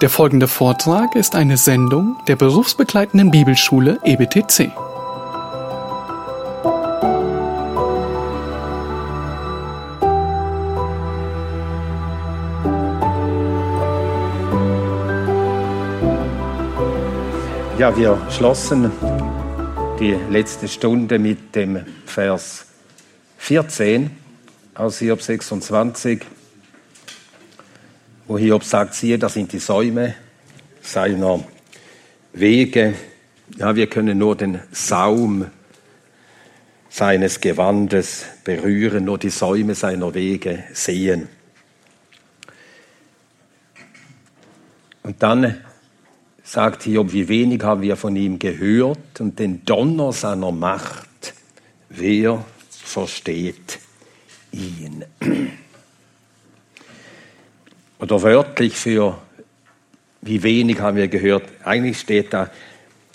Der folgende Vortrag ist eine Sendung der berufsbegleitenden Bibelschule EBTC. Ja, wir schlossen die letzte Stunde mit dem Vers 14 aus Hiob 26 wo Hiob sagt, siehe, das sind die Säume seiner Wege. Ja, wir können nur den Saum seines Gewandes berühren, nur die Säume seiner Wege sehen. Und dann sagt Hiob, wie wenig haben wir von ihm gehört und den Donner seiner Macht, wer versteht ihn? Oder wörtlich für wie wenig haben wir gehört, eigentlich steht da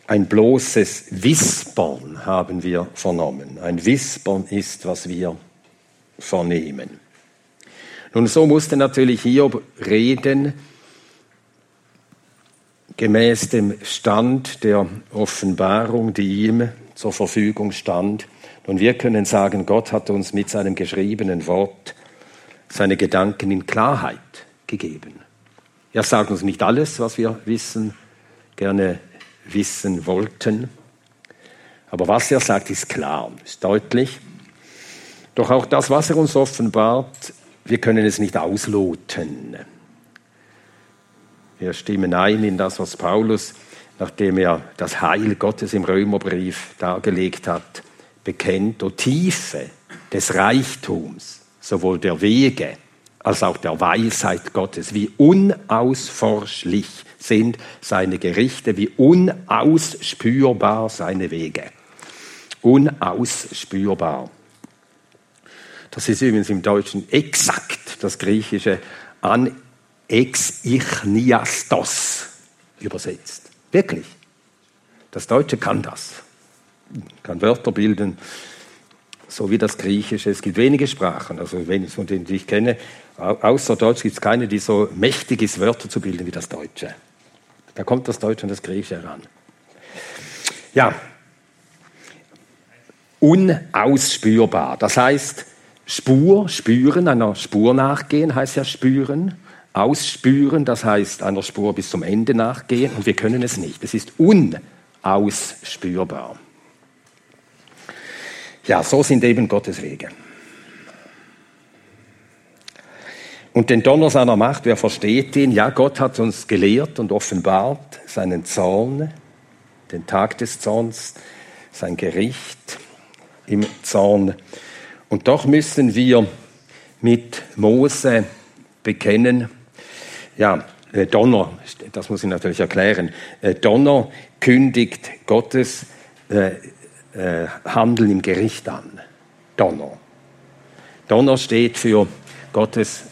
ein bloßes Wispern haben wir vernommen. Ein Wispern ist, was wir vernehmen. Nun, so musste natürlich Hiob reden, gemäß dem Stand der Offenbarung, die ihm zur Verfügung stand. Und wir können sagen, Gott hat uns mit seinem geschriebenen Wort seine Gedanken in Klarheit gegeben. Er sagt uns nicht alles, was wir wissen, gerne wissen wollten. Aber was er sagt, ist klar, ist deutlich. Doch auch das, was er uns offenbart, wir können es nicht ausloten. Wir stimmen ein in das, was Paulus, nachdem er das Heil Gottes im Römerbrief dargelegt hat, bekennt, o Tiefe des Reichtums, sowohl der Wege, als auch der Weisheit Gottes. Wie unausforschlich sind seine Gerichte, wie unausspürbar seine Wege. Unausspürbar. Das ist übrigens im Deutschen exakt das griechische an ex übersetzt. Wirklich. Das Deutsche kann das. Kann Wörter bilden, so wie das Griechische. Es gibt wenige Sprachen, also wenn von denen ich kenne, außer Deutsch gibt es keine, die so mächtig ist, Wörter zu bilden wie das Deutsche. Da kommt das Deutsche und das Griechische heran. Ja, unausspürbar. Das heißt, Spur, spüren, einer Spur nachgehen heißt ja spüren. Ausspüren, das heißt einer Spur bis zum Ende nachgehen und wir können es nicht. Es ist unausspürbar. Ja, so sind eben Gottes Wege. Und den Donner seiner Macht, wer versteht ihn? Ja, Gott hat uns gelehrt und offenbart seinen Zorn, den Tag des Zorns, sein Gericht im Zorn. Und doch müssen wir mit Mose bekennen, ja, äh, Donner, das muss ich natürlich erklären, äh, Donner kündigt Gottes äh, äh, Handeln im Gericht an. Donner. Donner steht für Gottes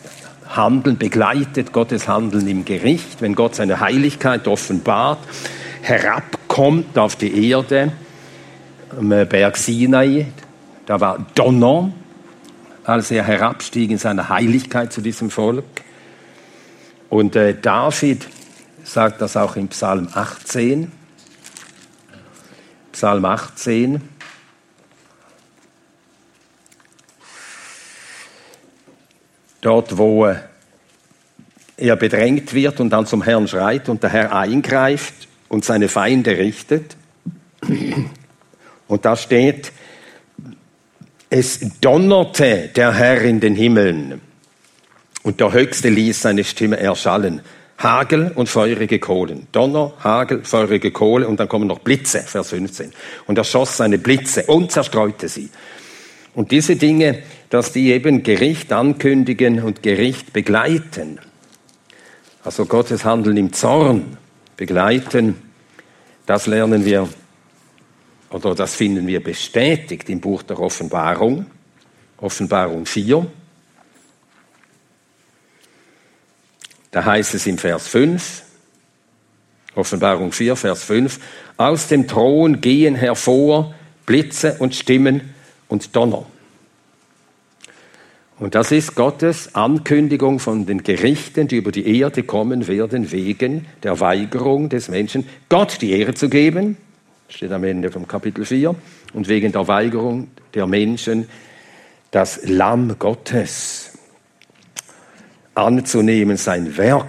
Handeln, begleitet Gottes Handeln im Gericht, wenn Gott seine Heiligkeit offenbart, herabkommt auf die Erde, am Berg Sinai, da war Donner, als er herabstieg in seiner Heiligkeit zu diesem Volk. Und äh, David sagt das auch im Psalm 18. Psalm 18. Dort, wo er bedrängt wird und dann zum Herrn schreit und der Herr eingreift und seine Feinde richtet. Und da steht, es donnerte der Herr in den Himmeln und der Höchste ließ seine Stimme erschallen. Hagel und feurige Kohlen. Donner, Hagel, feurige Kohle und dann kommen noch Blitze, Vers 15. Und er schoss seine Blitze und zerstreute sie. Und diese Dinge, dass die eben Gericht ankündigen und Gericht begleiten, also Gottes Handeln im Zorn begleiten, das lernen wir oder das finden wir bestätigt im Buch der Offenbarung, Offenbarung 4. Da heißt es im Vers 5, Offenbarung 4, Vers 5, aus dem Thron gehen hervor Blitze und Stimmen und Donner. Und das ist Gottes Ankündigung von den Gerichten, die über die Erde kommen werden, wegen der Weigerung des Menschen, Gott die Ehre zu geben, steht am Ende vom Kapitel 4, und wegen der Weigerung der Menschen, das Lamm Gottes anzunehmen, sein Werk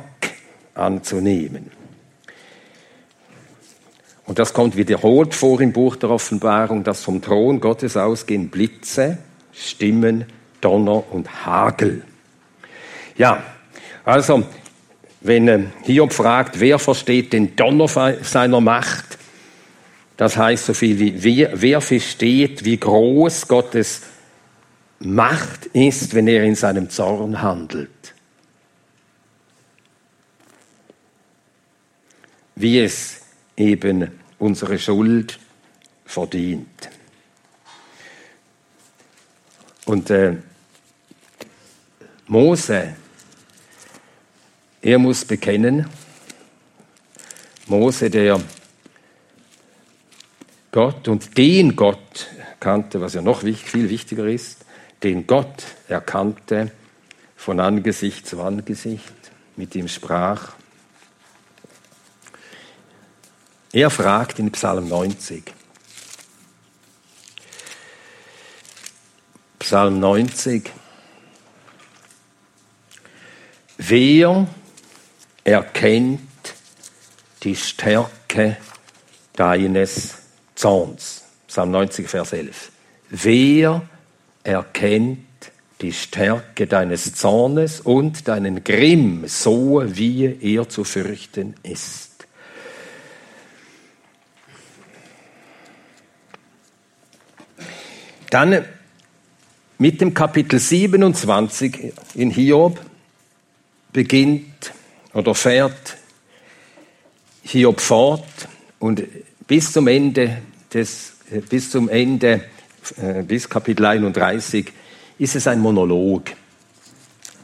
anzunehmen. Und das kommt wiederholt vor im Buch der Offenbarung, dass vom Thron Gottes ausgehen Blitze, Stimmen, Donner und Hagel. Ja, also, wenn äh, Hiob fragt, wer versteht den Donner seiner Macht, das heißt so viel wie, wer, wer versteht, wie groß Gottes Macht ist, wenn er in seinem Zorn handelt. Wie es eben unsere Schuld verdient. Und äh, Mose, er muss bekennen, Mose, der Gott und den Gott kannte, was ja noch viel wichtiger ist, den Gott erkannte von Angesicht zu Angesicht, mit ihm sprach. Er fragt in Psalm 90, Psalm 90, Wer erkennt die Stärke deines Zorns? Psalm 90, Vers 11. Wer erkennt die Stärke deines Zornes und deinen Grimm, so wie er zu fürchten ist? Dann mit dem Kapitel 27 in Hiob beginnt oder fährt Hiob fort und bis zum Ende des, bis zum Ende, äh, bis Kapitel 31 ist es ein Monolog.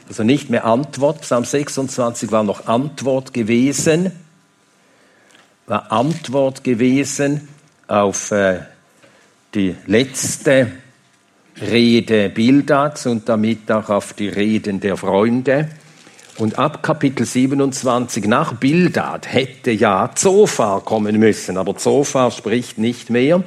Also nicht mehr Antwort. Psalm 26 war noch Antwort gewesen, war Antwort gewesen auf äh, die letzte Rede Bildads und damit auch auf die Reden der Freunde. Und ab Kapitel 27 nach Bildad hätte ja Zophar kommen müssen, aber Zophar spricht nicht mehr.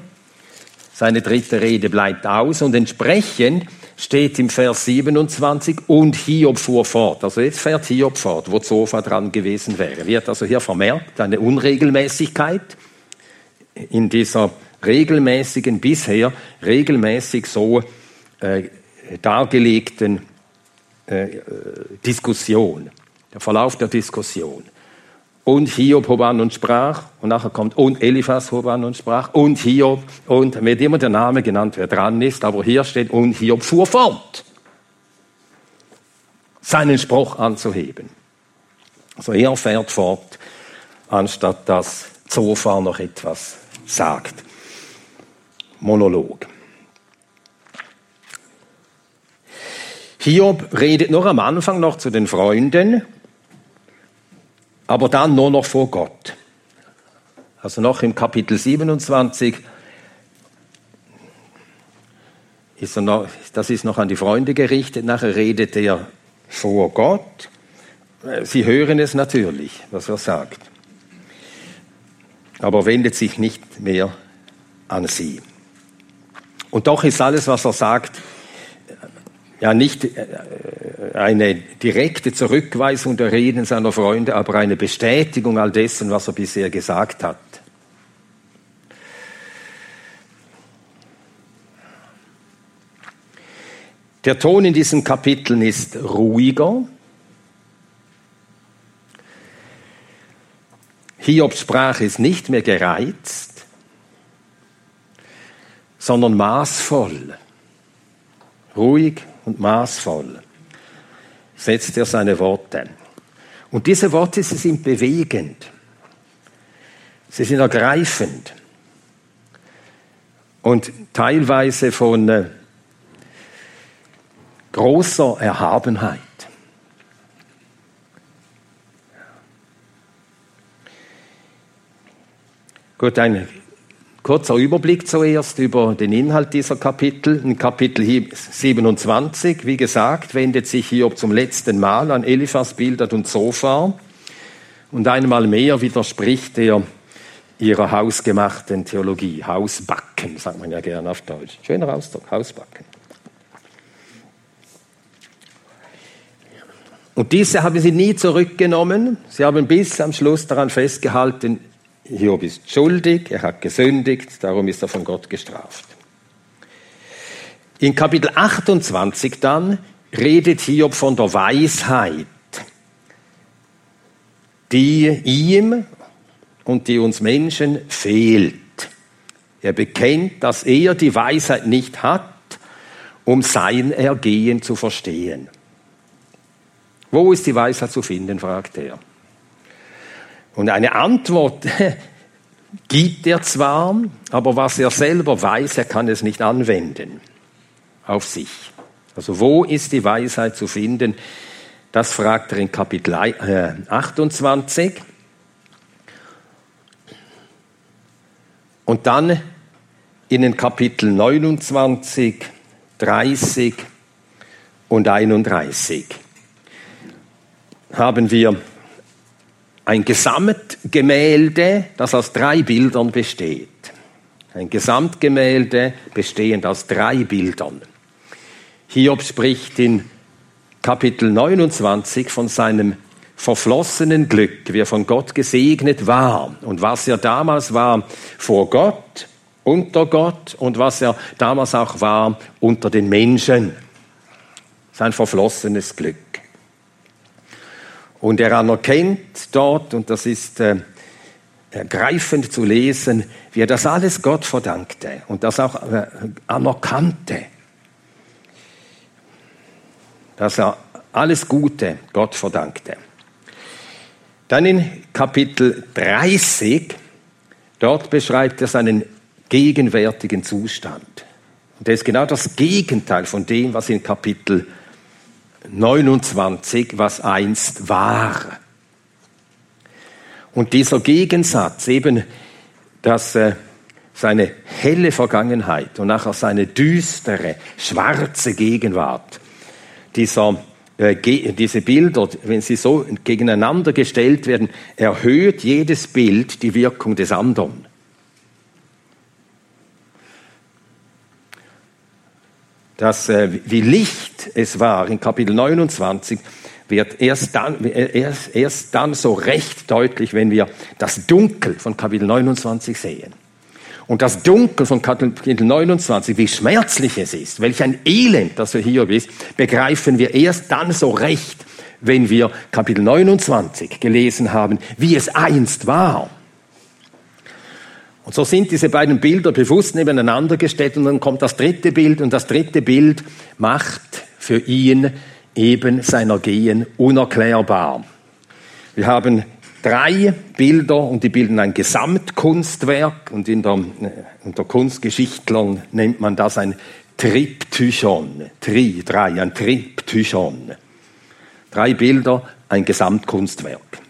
Seine dritte Rede bleibt aus und entsprechend steht im Vers 27 und Hiob fuhr fort. Also jetzt fährt Hiob fort, wo Zophar dran gewesen wäre. Wird also hier vermerkt eine Unregelmäßigkeit in dieser regelmäßigen, bisher regelmäßig so äh, dargelegten äh, Diskussion, der Verlauf der Diskussion. Und Hiob hob an und sprach, und nachher kommt, und Eliphas hob an und sprach, und Hiob, und wird immer der Name genannt, wer dran ist, aber hier steht, und Hiob fuhr fort, seinen Spruch anzuheben. Also er fährt fort, anstatt dass Zophar noch etwas sagt. Monolog. Hiob redet nur am Anfang noch zu den Freunden, aber dann nur noch vor Gott. Also noch im Kapitel 27 ist er noch, das ist noch an die Freunde gerichtet, nachher redet er vor Gott. Sie hören es natürlich, was er sagt, aber wendet sich nicht mehr an sie. Und doch ist alles, was er sagt, ja nicht äh, eine direkte Zurückweisung der Reden seiner Freunde, aber eine Bestätigung all dessen, was er bisher gesagt hat. Der Ton in diesen Kapiteln ist ruhiger. Hiobs Sprache ist nicht mehr gereizt, sondern maßvoll, ruhig und maßvoll setzt er seine Worte. Und diese Worte, sie sind bewegend. Sie sind ergreifend. Und teilweise von äh, großer Erhabenheit. Gut, ein kurzer Überblick zuerst über den Inhalt dieser Kapitel. In Kapitel 27, wie gesagt, wendet sich Hiob zum letzten Mal an Eliphas, Bildad und Zophar. Und einmal mehr widerspricht er ihrer hausgemachten Theologie. Hausbacken, sagt man ja gerne auf Deutsch. Schöner Ausdruck, Hausbacken. Und diese haben sie nie zurückgenommen. Sie haben bis am Schluss daran festgehalten, Hiob ist schuldig, er hat gesündigt, darum ist er von Gott gestraft. In Kapitel 28 dann redet Hiob von der Weisheit, die ihm und die uns Menschen fehlt. Er bekennt, dass er die Weisheit nicht hat, um sein Ergehen zu verstehen. Wo ist die Weisheit zu finden, fragt er. Und eine Antwort gibt er zwar, aber was er selber weiß, er kann es nicht anwenden auf sich. Also wo ist die Weisheit zu finden? Das fragt er in Kapitel 28. Äh, Und dann in den Kapiteln 29, 30 und 31 haben wir ein Gesamtgemälde, das aus drei Bildern besteht. Ein Gesamtgemälde bestehend aus drei Bildern. Hiob spricht in Kapitel 29 von seinem verflossenen Glück, wie er von Gott gesegnet war und was er damals war vor Gott, unter Gott und was er damals auch war unter den Menschen. Sein verflossenes Glück. Und er anerkennt dort, und das ist äh, ergreifend zu lesen, wie er das alles Gott verdankte und das auch äh, anerkannte, dass er alles Gute Gott verdankte. Dann in Kapitel 30, dort beschreibt er seinen gegenwärtigen Zustand. Und der ist genau das Gegenteil von dem, was in Kapitel 29, was einst war. Und dieser Gegensatz, eben, dass äh, seine helle Vergangenheit und nachher seine düstere, schwarze Gegenwart, dieser äh, diese Bilder, wenn sie so gegeneinander gestellt werden, erhöht jedes Bild die Wirkung des anderen. Das, äh, wie Licht es war in Kapitel 29, wird erst dann, erst, erst dann so recht deutlich, wenn wir das Dunkel von Kapitel 29 sehen. Und das Dunkel von Kapitel 29, wie schmerzlich es ist, welch ein Elend, das wir hier ist, begreifen wir erst dann so recht, wenn wir Kapitel 29 gelesen haben, wie es einst war. Und so sind diese beiden Bilder bewusst nebeneinander gestellt und dann kommt das dritte Bild und das dritte Bild macht für ihn eben sein Ergehen unerklärbar. Wir haben drei Bilder und die bilden ein Gesamtkunstwerk und in der, unter Kunstgeschichtlern nennt man das ein Triptychon. Tri, drei, ein Triptychon. Drei Bilder, ein Gesamtkunstwerk.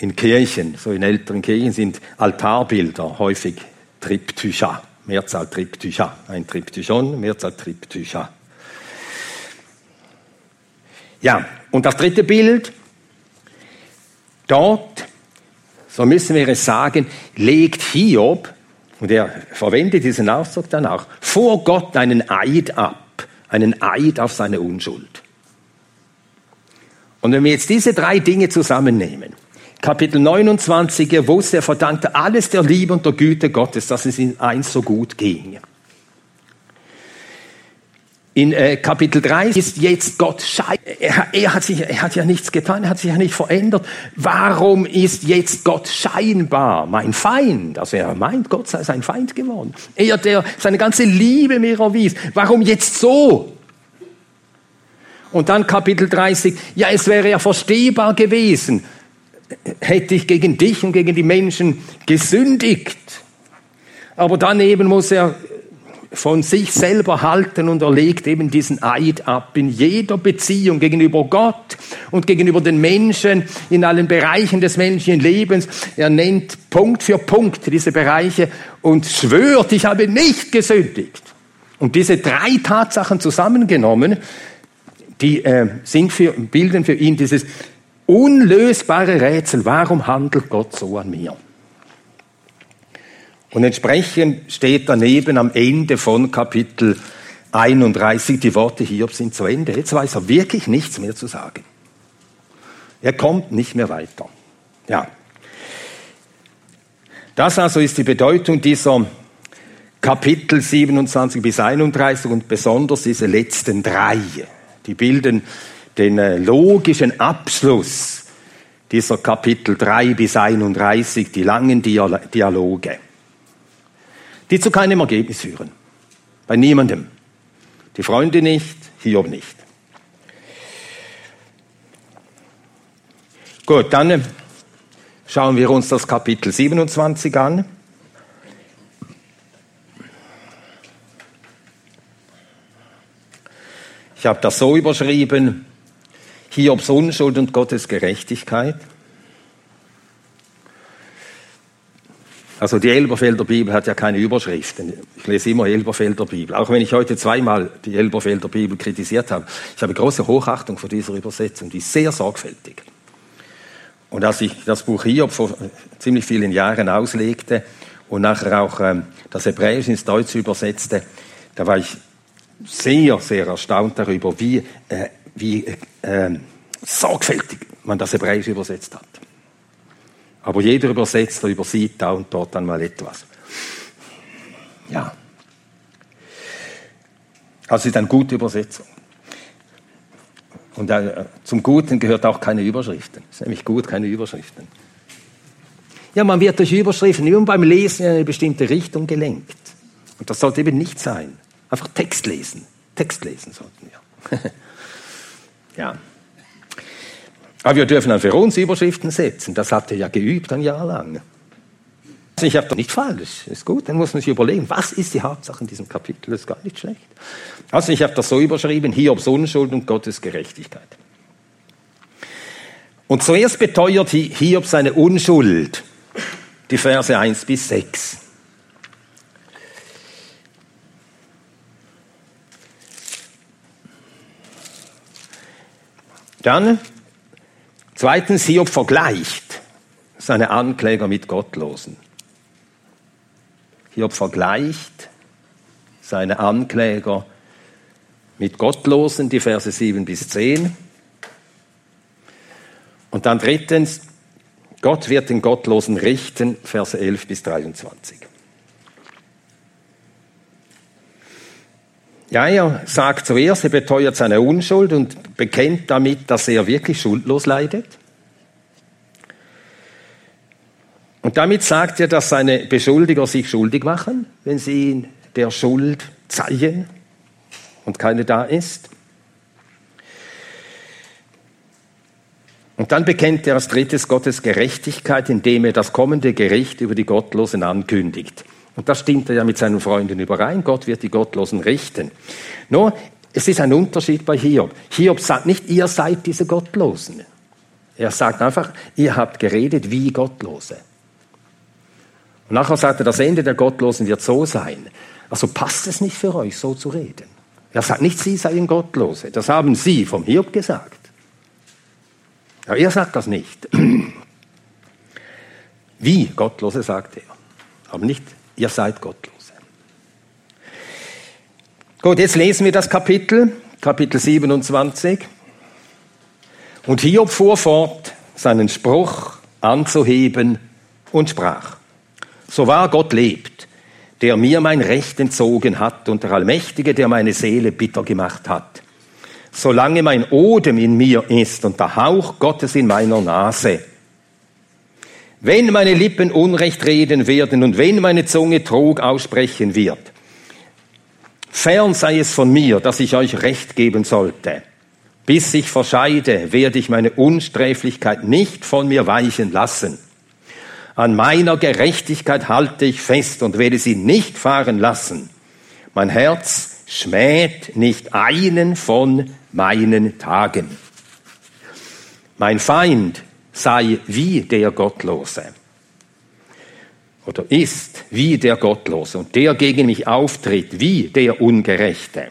In Kirchen, so in älteren Kirchen sind Altarbilder häufig Triptycha, Mehrzahl Triptycha. Ein Triptychon, Mehrzahl Triptycha. Ja, und das dritte Bild Dort, so müssen wir es sagen, legt Hiob, und er verwendet diesen Ausdruck dann auch, vor Gott einen Eid ab, einen Eid auf seine Unschuld. Und wenn wir jetzt diese drei Dinge zusammennehmen, Kapitel 29, er wusste, er verdankte alles der Liebe und der Güte Gottes, dass es ihm eins so gut ging. In äh, Kapitel 3 ist jetzt Gott schein. Er, er, hat er hat ja nichts getan, er hat sich ja nicht verändert. Warum ist jetzt Gott scheinbar mein Feind? Also er meint, Gott sei sein Feind geworden. Er, der seine ganze Liebe mir erwies. Warum jetzt so? Und dann Kapitel 30. Ja, es wäre ja verstehbar gewesen, hätte ich gegen dich und gegen die Menschen gesündigt. Aber daneben muss er von sich selber halten und er legt eben diesen Eid ab in jeder Beziehung gegenüber Gott und gegenüber den Menschen, in allen Bereichen des menschlichen Lebens. Er nennt Punkt für Punkt diese Bereiche und schwört, ich habe nicht gesündigt. Und diese drei Tatsachen zusammengenommen, die äh, sind für, bilden für ihn dieses unlösbare Rätsel. Warum handelt Gott so an mir? Und entsprechend steht daneben am Ende von Kapitel 31, die Worte Hiob sind zu Ende. Jetzt weiß er wirklich nichts mehr zu sagen. Er kommt nicht mehr weiter. Ja. Das also ist die Bedeutung dieser Kapitel 27 bis 31 und besonders diese letzten drei. Die bilden den äh, logischen Abschluss dieser Kapitel 3 bis 31, die langen Dialoge die zu keinem Ergebnis führen. Bei niemandem. Die Freunde nicht, Hiob nicht. Gut, dann äh, schauen wir uns das Kapitel 27 an. Ich habe das so überschrieben, Hiobs Unschuld und Gottes Gerechtigkeit. Also die Elberfelder Bibel hat ja keine Überschriften. Ich lese immer Elberfelder Bibel. Auch wenn ich heute zweimal die Elberfelder Bibel kritisiert habe. Ich habe große Hochachtung vor dieser Übersetzung. Die ist sehr sorgfältig. Und als ich das Buch Hiob vor ziemlich vielen Jahren auslegte und nachher auch ähm, das Hebräisch ins Deutsche übersetzte, da war ich sehr, sehr erstaunt darüber, wie, äh, wie äh, sorgfältig man das Hebräisch übersetzt hat. Aber jeder Übersetzer übersieht da und dort dann mal etwas. Ja. Also ist eine gute Übersetzung. Und äh, zum Guten gehört auch keine Überschriften. Es ist nämlich gut, keine Überschriften. Ja, man wird durch Überschriften immer beim Lesen in eine bestimmte Richtung gelenkt. Und das sollte eben nicht sein. Einfach Text lesen. Text lesen sollten wir. ja. Aber wir dürfen dann für uns Überschriften setzen. Das hat er ja geübt ein Jahr lang. Ich habe doch nicht falsch. Ist gut, dann muss man sich überlegen, was ist die Hauptsache in diesem Kapitel? Das ist gar nicht schlecht. Also ich habe das so überschrieben, Hiobs Unschuld und Gottes Gerechtigkeit. Und zuerst beteuert Hiob seine Unschuld, die Verse 1 bis 6. Dann Zweitens, Hiob vergleicht seine Ankläger mit Gottlosen. Hiob vergleicht seine Ankläger mit Gottlosen, die Verse 7 bis 10. Und dann drittens, Gott wird den Gottlosen richten, Verse 11 bis 23. Ja, er sagt zuerst, er beteuert seine Unschuld und bekennt damit, dass er wirklich schuldlos leidet. Und damit sagt er, dass seine Beschuldiger sich schuldig machen, wenn sie ihn der Schuld zeigen und keine da ist. Und dann bekennt er als drittes Gottes Gerechtigkeit, indem er das kommende Gericht über die Gottlosen ankündigt. Und das stimmt er ja mit seinen Freunden überein. Gott wird die Gottlosen richten. Nur, es ist ein Unterschied bei Hiob. Hiob sagt nicht, ihr seid diese Gottlosen. Er sagt einfach, ihr habt geredet wie Gottlose. Und nachher sagt er, das Ende der Gottlosen wird so sein. Also passt es nicht für euch, so zu reden. Er sagt nicht, sie seien Gottlose. Das haben sie vom Hiob gesagt. Aber er sagt das nicht. Wie Gottlose sagt er. Aber nicht ihr seid Gottlose. Gut, jetzt lesen wir das Kapitel, Kapitel 27. Und Hiob fuhr fort, seinen Spruch anzuheben und sprach, so wahr Gott lebt, der mir mein Recht entzogen hat und der Allmächtige, der meine Seele bitter gemacht hat. Solange mein Odem in mir ist und der Hauch Gottes in meiner Nase, wenn meine Lippen Unrecht reden werden und wenn meine Zunge Trug aussprechen wird, fern sei es von mir, dass ich euch Recht geben sollte. Bis ich verscheide, werde ich meine Unsträflichkeit nicht von mir weichen lassen. An meiner Gerechtigkeit halte ich fest und werde sie nicht fahren lassen. Mein Herz schmäht nicht einen von meinen Tagen. Mein Feind sei wie der Gottlose oder ist wie der Gottlose und der gegen mich auftritt wie der Ungerechte.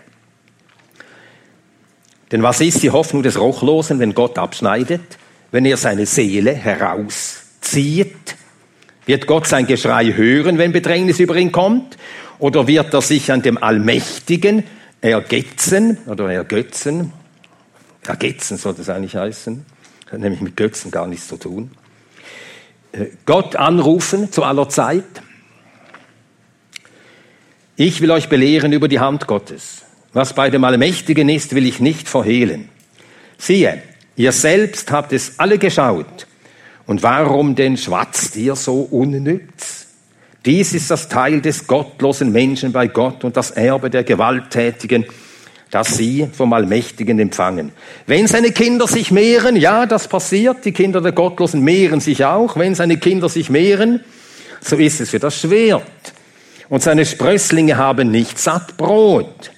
Denn was ist die Hoffnung des Rochlosen, wenn Gott abschneidet, wenn er seine Seele herauszieht? Wird Gott sein Geschrei hören, wenn Bedrängnis über ihn kommt? Oder wird er sich an dem Allmächtigen ergetzen oder ergötzen? Ergetzen soll das eigentlich heißen. Hat nämlich mit Götzen gar nichts zu tun. Äh, Gott anrufen zu aller Zeit. Ich will euch belehren über die Hand Gottes. Was bei dem Allmächtigen ist, will ich nicht verhehlen. Siehe, ihr selbst habt es alle geschaut. Und warum denn schwatzt ihr so unnütz? Dies ist das Teil des gottlosen Menschen bei Gott und das Erbe der Gewalttätigen, das sie vom Allmächtigen empfangen. Wenn seine Kinder sich mehren, ja, das passiert, die Kinder der Gottlosen mehren sich auch, wenn seine Kinder sich mehren, so ist es für das Schwert. Und seine Sprösslinge haben nicht satt Brot.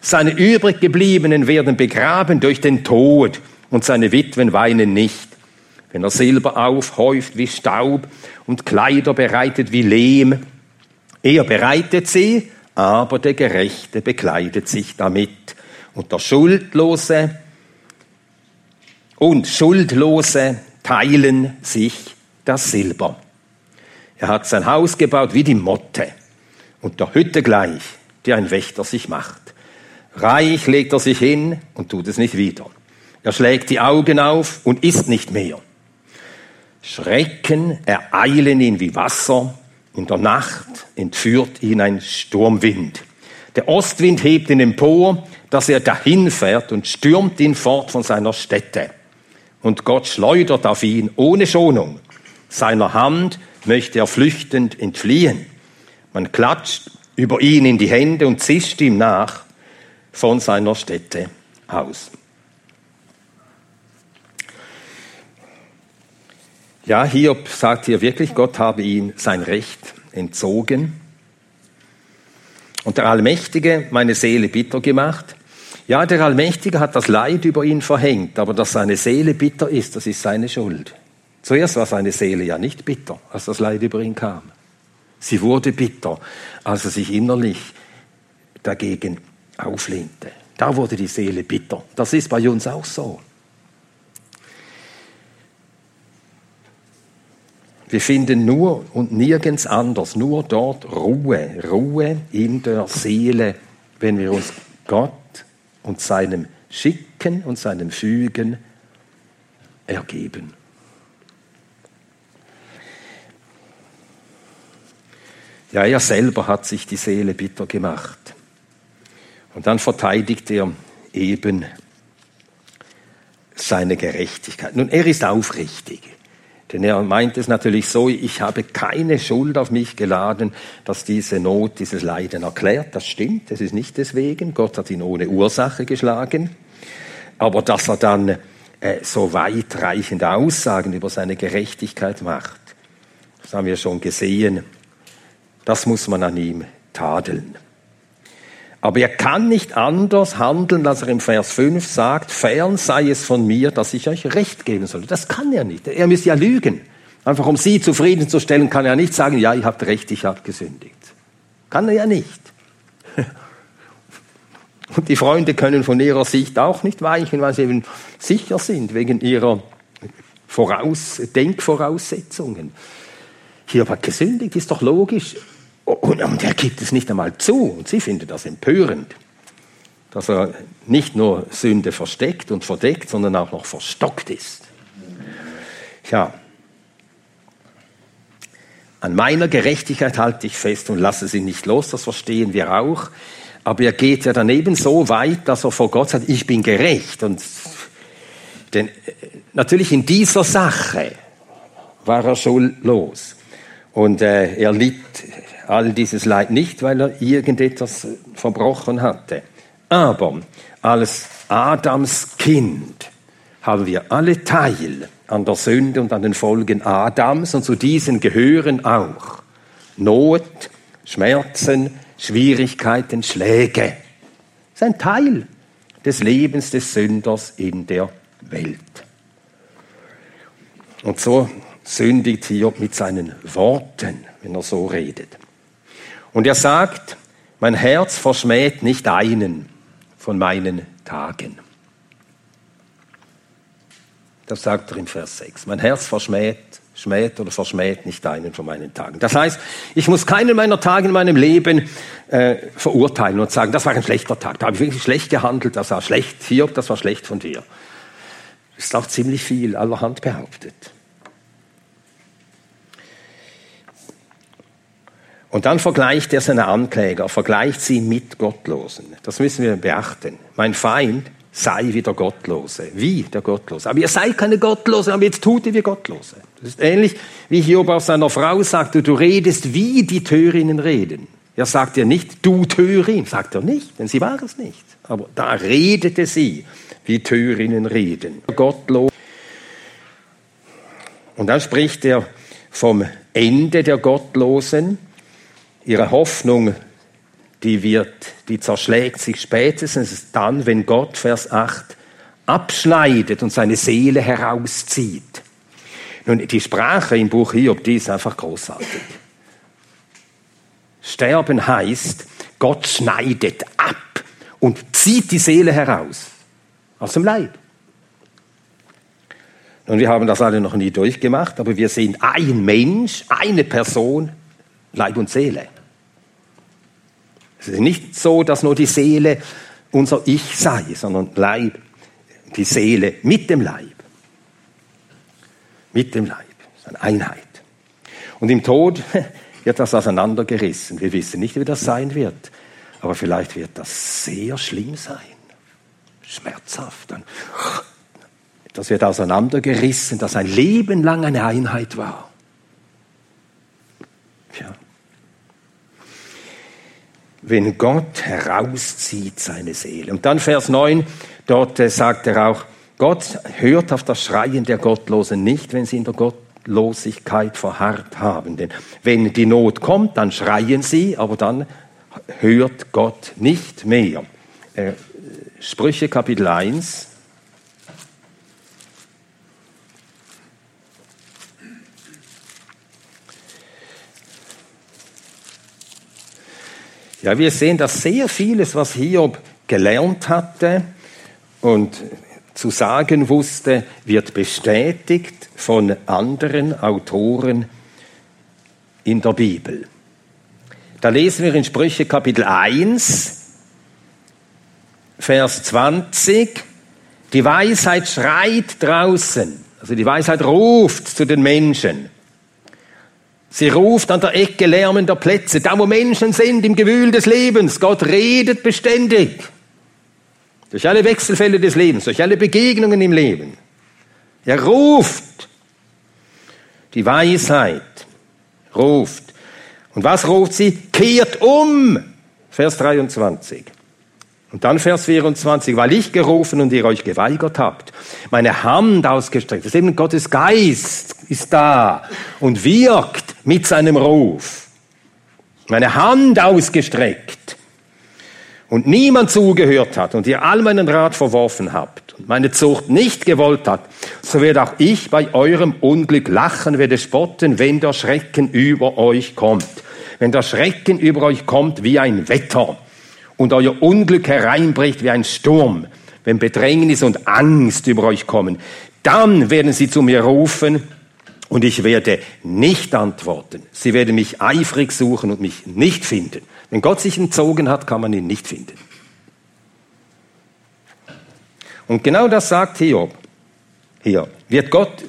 Seine übrig gebliebenen werden begraben durch den Tod und seine Witwen weinen nicht. Wenn er Silber aufhäuft wie Staub und Kleider bereitet wie Lehm, er bereitet sie, aber der Gerechte bekleidet sich damit. Und der Schuldlose und Schuldlose teilen sich das Silber. Er hat sein Haus gebaut wie die Motte und der Hütte gleich, die ein Wächter sich macht. Reich legt er sich hin und tut es nicht wieder. Er schlägt die Augen auf und isst nicht mehr. Schrecken ereilen ihn wie Wasser in der Nacht entführt ihn ein Sturmwind. Der Ostwind hebt ihn empor, dass er dahin fährt und stürmt ihn fort von seiner Stätte. Und Gott schleudert auf ihn ohne Schonung. Seiner Hand möchte er flüchtend entfliehen. Man klatscht über ihn in die Hände und zischt ihm nach von seiner Stätte aus. Ja, Hiob sagt hier wirklich, Gott habe ihm sein Recht entzogen. Und der Allmächtige meine Seele bitter gemacht. Ja, der Allmächtige hat das Leid über ihn verhängt, aber dass seine Seele bitter ist, das ist seine Schuld. Zuerst war seine Seele ja nicht bitter, als das Leid über ihn kam. Sie wurde bitter, als er sich innerlich dagegen auflehnte. Da wurde die Seele bitter. Das ist bei uns auch so. Wir finden nur und nirgends anders, nur dort Ruhe, Ruhe in der Seele, wenn wir uns Gott und seinem Schicken und seinem Fügen ergeben. Ja, er selber hat sich die Seele bitter gemacht. Und dann verteidigt er eben seine Gerechtigkeit. Nun, er ist aufrichtig. Denn er meint es natürlich so, ich habe keine Schuld auf mich geladen, dass diese Not, dieses Leiden erklärt. Das stimmt, das ist nicht deswegen. Gott hat ihn ohne Ursache geschlagen. Aber dass er dann äh, so weitreichende Aussagen über seine Gerechtigkeit macht, das haben wir schon gesehen, das muss man an ihm tadeln. Aber er kann nicht anders handeln, als er im Vers 5 sagt, fern sei es von mir, dass ich euch Recht geben soll. Das kann er nicht. Er müsste ja lügen. Einfach um sie zufriedenzustellen, kann er nicht sagen, ja, ihr habt Recht, ich habe gesündigt. Kann er ja nicht. Und die Freunde können von ihrer Sicht auch nicht weichen, weil sie eben sicher sind wegen ihrer Voraus Denkvoraussetzungen. Hier hat gesündigt, ist doch logisch. Und, und er gibt es nicht einmal zu. Und sie findet das empörend, dass er nicht nur Sünde versteckt und verdeckt, sondern auch noch verstockt ist. Ja, an meiner Gerechtigkeit halte ich fest und lasse sie nicht los, das verstehen wir auch. Aber er geht ja daneben so weit, dass er vor Gott sagt, ich bin gerecht. Und denn natürlich in dieser Sache war er schuldlos. Und äh, er litt all dieses Leid nicht, weil er irgendetwas verbrochen hatte. Aber als Adams Kind haben wir alle Teil an der Sünde und an den Folgen Adams und zu diesen gehören auch Not, Schmerzen, Schwierigkeiten, Schläge. Das ist ein Teil des Lebens des Sünders in der Welt. Und so sündigt Hiob mit seinen Worten, wenn er so redet. Und er sagt, mein Herz verschmäht nicht einen von meinen Tagen. Das sagt er im Vers 6. Mein Herz verschmäht, schmäht oder verschmäht nicht einen von meinen Tagen. Das heißt, ich muss keinen meiner Tage in meinem Leben äh, verurteilen und sagen, das war ein schlechter Tag, da habe ich wirklich schlecht gehandelt, das war schlecht hier, das war schlecht von dir. Das ist auch ziemlich viel allerhand behauptet. Und dann vergleicht er seine Ankläger, vergleicht sie mit Gottlosen. Das müssen wir beachten. Mein Feind sei wie der Gottlose. Wie der Gottlose. Aber ihr seid keine Gottlose, aber jetzt tut ihr wie Gottlose. Das ist ähnlich, wie Hiob auf seiner Frau sagte, du redest, wie die Törinnen reden. Er sagt ja nicht, du Törin, sagt er nicht, denn sie war es nicht. Aber da redete sie, wie Törinnen reden. Gottlos. Und dann spricht er vom Ende der Gottlosen. Ihre Hoffnung die wird, die zerschlägt sich spätestens dann, wenn Gott, Vers 8, abschneidet und seine Seele herauszieht. Nun, die Sprache im Buch Hiob, die ist einfach großartig. Sterben heißt, Gott schneidet ab und zieht die Seele heraus aus dem Leib. Und wir haben das alle noch nie durchgemacht, aber wir sind ein Mensch, eine Person, Leib und Seele. Es ist nicht so, dass nur die Seele unser Ich sei, sondern Leib, die Seele mit dem Leib. Mit dem Leib. Eine Einheit. Und im Tod wird das auseinandergerissen. Wir wissen nicht, wie das sein wird. Aber vielleicht wird das sehr schlimm sein. Schmerzhaft. Das wird auseinandergerissen, dass ein Leben lang eine Einheit war. Tja wenn Gott herauszieht seine Seele. Und dann Vers 9, dort äh, sagt er auch, Gott hört auf das Schreien der Gottlosen nicht, wenn sie in der Gottlosigkeit verharrt haben. Denn wenn die Not kommt, dann schreien sie, aber dann hört Gott nicht mehr. Äh, Sprüche Kapitel 1, Ja, wir sehen, dass sehr vieles, was Hiob gelernt hatte und zu sagen wusste, wird bestätigt von anderen Autoren in der Bibel. Da lesen wir in Sprüche Kapitel 1, Vers 20, die Weisheit schreit draußen, also die Weisheit ruft zu den Menschen. Sie ruft an der Ecke lärmender Plätze, da wo Menschen sind im Gewühl des Lebens. Gott redet beständig. Durch alle Wechselfälle des Lebens, durch alle Begegnungen im Leben. Er ruft. Die Weisheit ruft. Und was ruft sie? Kehrt um. Vers 23. Und dann Vers 24, weil ich gerufen und ihr euch geweigert habt, meine Hand ausgestreckt, das ist eben Gottes Geist ist da und wirkt mit seinem Ruf. Meine Hand ausgestreckt und niemand zugehört hat und ihr all meinen Rat verworfen habt und meine Zucht nicht gewollt hat, so werde auch ich bei eurem Unglück lachen, werde spotten, wenn der Schrecken über euch kommt. Wenn der Schrecken über euch kommt wie ein Wetter und euer Unglück hereinbricht wie ein Sturm, wenn Bedrängnis und Angst über euch kommen, dann werden sie zu mir rufen und ich werde nicht antworten. Sie werden mich eifrig suchen und mich nicht finden. Wenn Gott sich entzogen hat, kann man ihn nicht finden. Und genau das sagt Hiob. Hier wird Gott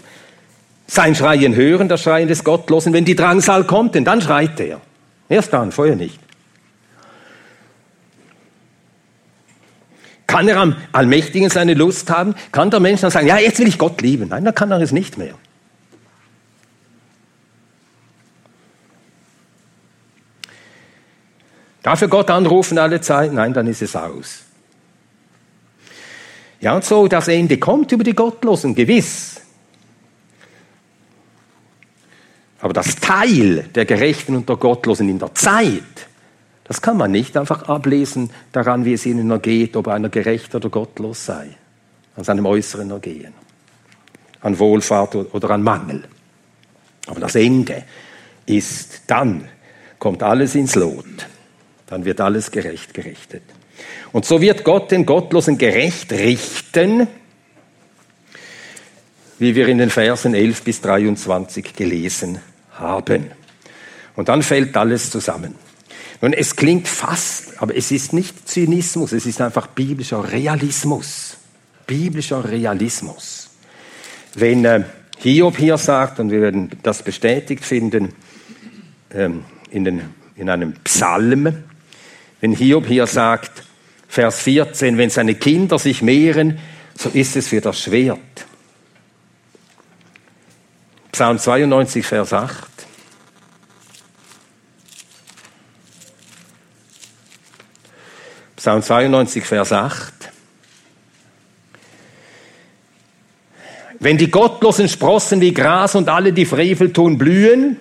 sein Schreien hören, das Schreien des Gottlosen, wenn die Drangsal kommt, denn dann schreit er. Erst dann, vorher nicht. Kann er am Allmächtigen seine Lust haben? Kann der Mensch dann sagen, ja, jetzt will ich Gott lieben? Nein, dann kann er es nicht mehr. Darf er Gott anrufen alle Zeit? Nein, dann ist es aus. Ja, und so, das Ende kommt über die Gottlosen, gewiss. Aber das Teil der Gerechten und der Gottlosen in der Zeit, Das kann man nicht einfach ablesen daran, wie es ihnen ergeht, ob einer gerecht oder gottlos sei, an seinem äußeren Ergehen, an Wohlfahrt oder an Mangel. Aber das Ende ist, dann kommt alles ins Lot, dann wird alles gerecht gerichtet. Und so wird Gott den Gottlosen gerecht richten, wie wir in den Versen 11 bis 23 gelesen haben. Und dann fällt alles zusammen. Nun, es klingt fast, aber es ist nicht Zynismus, es ist einfach biblischer Realismus. Biblischer Realismus. Wenn äh, Hiob hier sagt, und wir werden das bestätigt finden ähm, in, den, in einem Psalm, wenn Hiob hier sagt, Vers 14, wenn seine Kinder sich mehren, so ist es für das Schwert. Psalm 92, Vers 8. Psalm 92, Vers 8. Wenn die Gottlosen sprossen wie Gras und alle, die Frevel tun, blühen,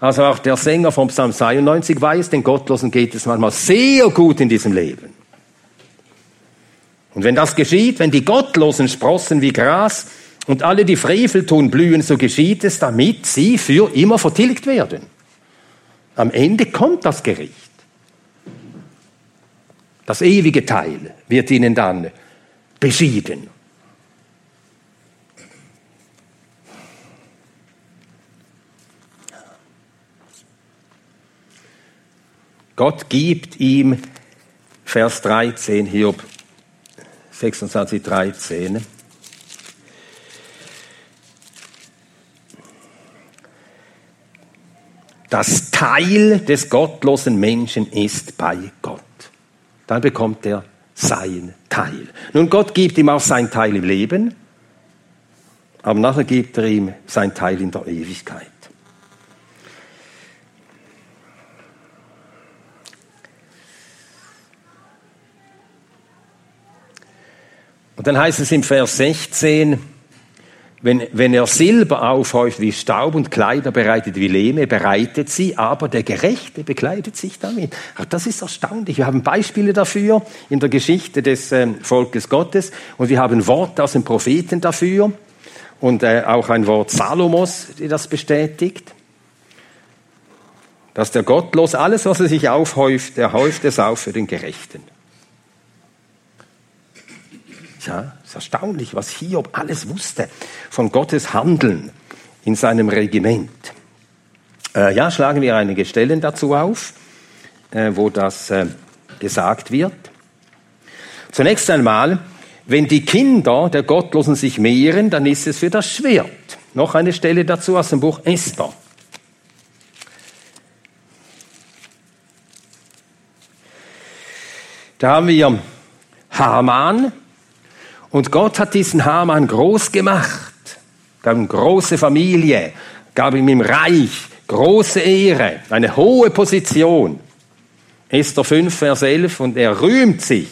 also auch der Sänger vom Psalm 92 weiß, den Gottlosen geht es manchmal sehr gut in diesem Leben. Und wenn das geschieht, wenn die Gottlosen sprossen wie Gras und alle, die Frevel tun, blühen, so geschieht es, damit sie für immer vertilgt werden. Am Ende kommt das Gericht. Das ewige Teil wird ihnen dann beschieden. Gott gibt ihm, Vers 13, Hiob 26, 13, das Teil des gottlosen Menschen ist bei Gott. Dann bekommt er sein Teil. Nun, Gott gibt ihm auch sein Teil im Leben, aber nachher gibt er ihm sein Teil in der Ewigkeit. Und dann heißt es im Vers 16, wenn, wenn er Silber aufhäuft wie Staub und Kleider bereitet wie Lehme, bereitet sie, aber der Gerechte bekleidet sich damit. Ach, das ist erstaunlich. Wir haben Beispiele dafür in der Geschichte des äh, Volkes Gottes und wir haben Worte aus den Propheten dafür und äh, auch ein Wort Salomos, die das bestätigt. Dass der Gottlos alles, was er sich aufhäuft, er häuft es auf für den Gerechten. Ja, ist erstaunlich, was Hiob alles wusste von Gottes Handeln in seinem Regiment. Äh, ja, schlagen wir einige Stellen dazu auf, äh, wo das äh, gesagt wird. Zunächst einmal, wenn die Kinder der Gottlosen sich mehren, dann ist es für das Schwert. Noch eine Stelle dazu aus dem Buch Esther. Da haben wir Haman, und Gott hat diesen Haman groß gemacht, gab ihm große Familie, gab ihm im Reich große Ehre, eine hohe Position. Esther 5, Vers 11, und er rühmt sich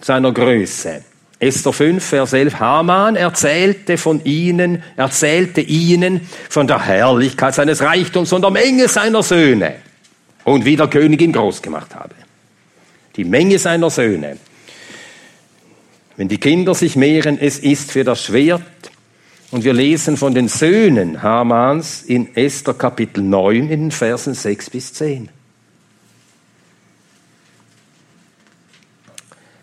seiner Größe. Esther 5, Vers 11, Haman erzählte von ihnen, erzählte ihnen von der Herrlichkeit seines Reichtums und der Menge seiner Söhne und wie der König ihn groß gemacht habe. Die Menge seiner Söhne. Wenn die Kinder sich mehren, es ist für das Schwert. Und wir lesen von den Söhnen Hamans in Esther Kapitel 9 in den Versen 6 bis 10.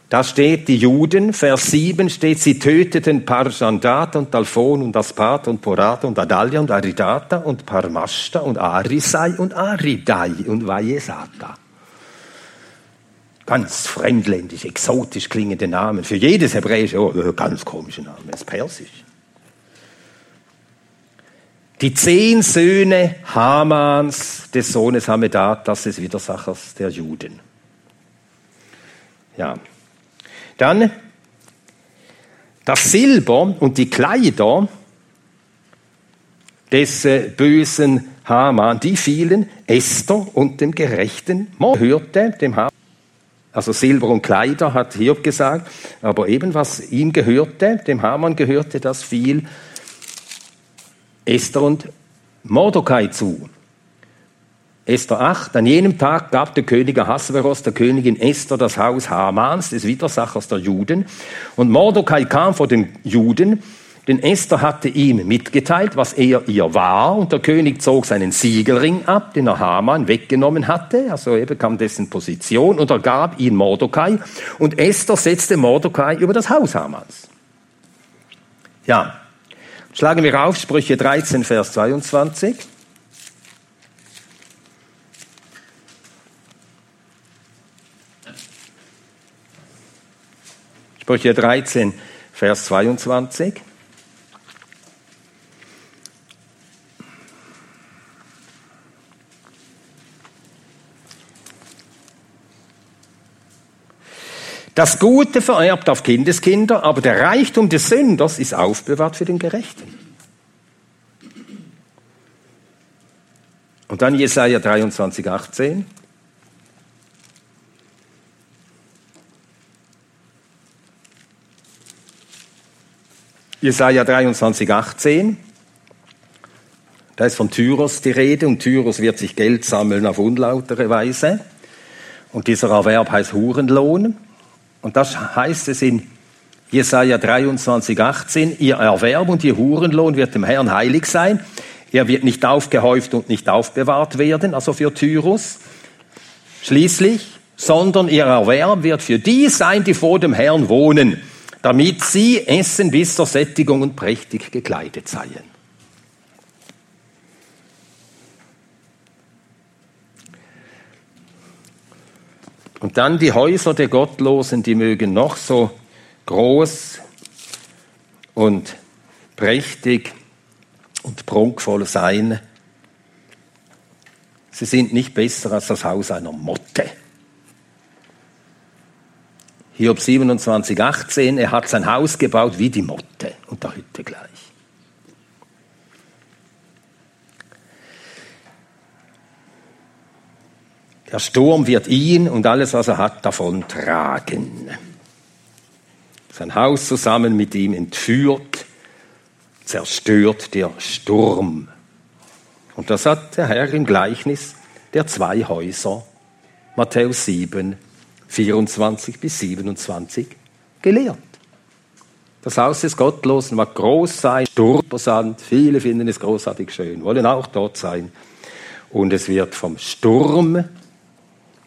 Da steht die Juden, Vers 7 steht, sie töteten Parjandat und Dalphon und Aspat und Porat und Adalia und Aridata und Parmashta und Arisai und Aridai und Vayesata. Ganz fremdländisch, exotisch klingende Namen. Für jedes hebräische, oh, ganz komische Namen, das ist persisch. Die zehn Söhne Hamans, des Sohnes Hamedatas, des Widersachers der Juden. Ja. Dann das Silber und die Kleider des äh, bösen Haman, die fielen Esther und dem gerechten Mord hörte dem Haman. Also Silber und Kleider hat Hiob gesagt, aber eben was ihm gehörte, dem Haman gehörte, das fiel Esther und Mordecai zu. Esther 8. An jenem Tag gab der König Ahasveros der Königin Esther das Haus Hamans, des Widersachers der Juden. Und Mordecai kam vor den Juden, denn Esther hatte ihm mitgeteilt, was er ihr war. Und der König zog seinen Siegelring ab, den er Haman weggenommen hatte. Also er bekam dessen Position und er gab ihn Mordecai. Und Esther setzte Mordecai über das Haus Hamans. Ja, schlagen wir auf Sprüche 13, Vers 22. Sprüche 13, Vers 22. Das Gute vererbt auf Kindeskinder, aber der Reichtum des Sünders ist aufbewahrt für den Gerechten. Und dann Jesaja 23, 18. Jesaja 23, 18. Da ist von Tyros die Rede und Tyros wird sich Geld sammeln auf unlautere Weise. Und dieser Erwerb heißt Hurenlohn. Und das heißt es in Jesaja 23, 18. Ihr Erwerb und ihr Hurenlohn wird dem Herrn heilig sein. Er wird nicht aufgehäuft und nicht aufbewahrt werden, also für Tyrus. Schließlich, sondern ihr Erwerb wird für die sein, die vor dem Herrn wohnen damit sie essen bis zur Sättigung und prächtig gekleidet seien. Und dann die Häuser der Gottlosen, die mögen noch so groß und prächtig und prunkvoll sein. Sie sind nicht besser als das Haus einer Motte. Hiob 27, 18, er hat sein Haus gebaut wie die Motte und der Hütte gleich. Der Sturm wird ihn und alles, was er hat, davon tragen. Sein Haus zusammen mit ihm entführt, zerstört der Sturm. Und das hat der Herr im Gleichnis der zwei Häuser, Matthäus 7, 24 bis 27 gelehrt. Das Haus des Gottlosen mag groß sein, sturmsand, viele finden es großartig schön, wollen auch dort sein. Und es wird vom Sturm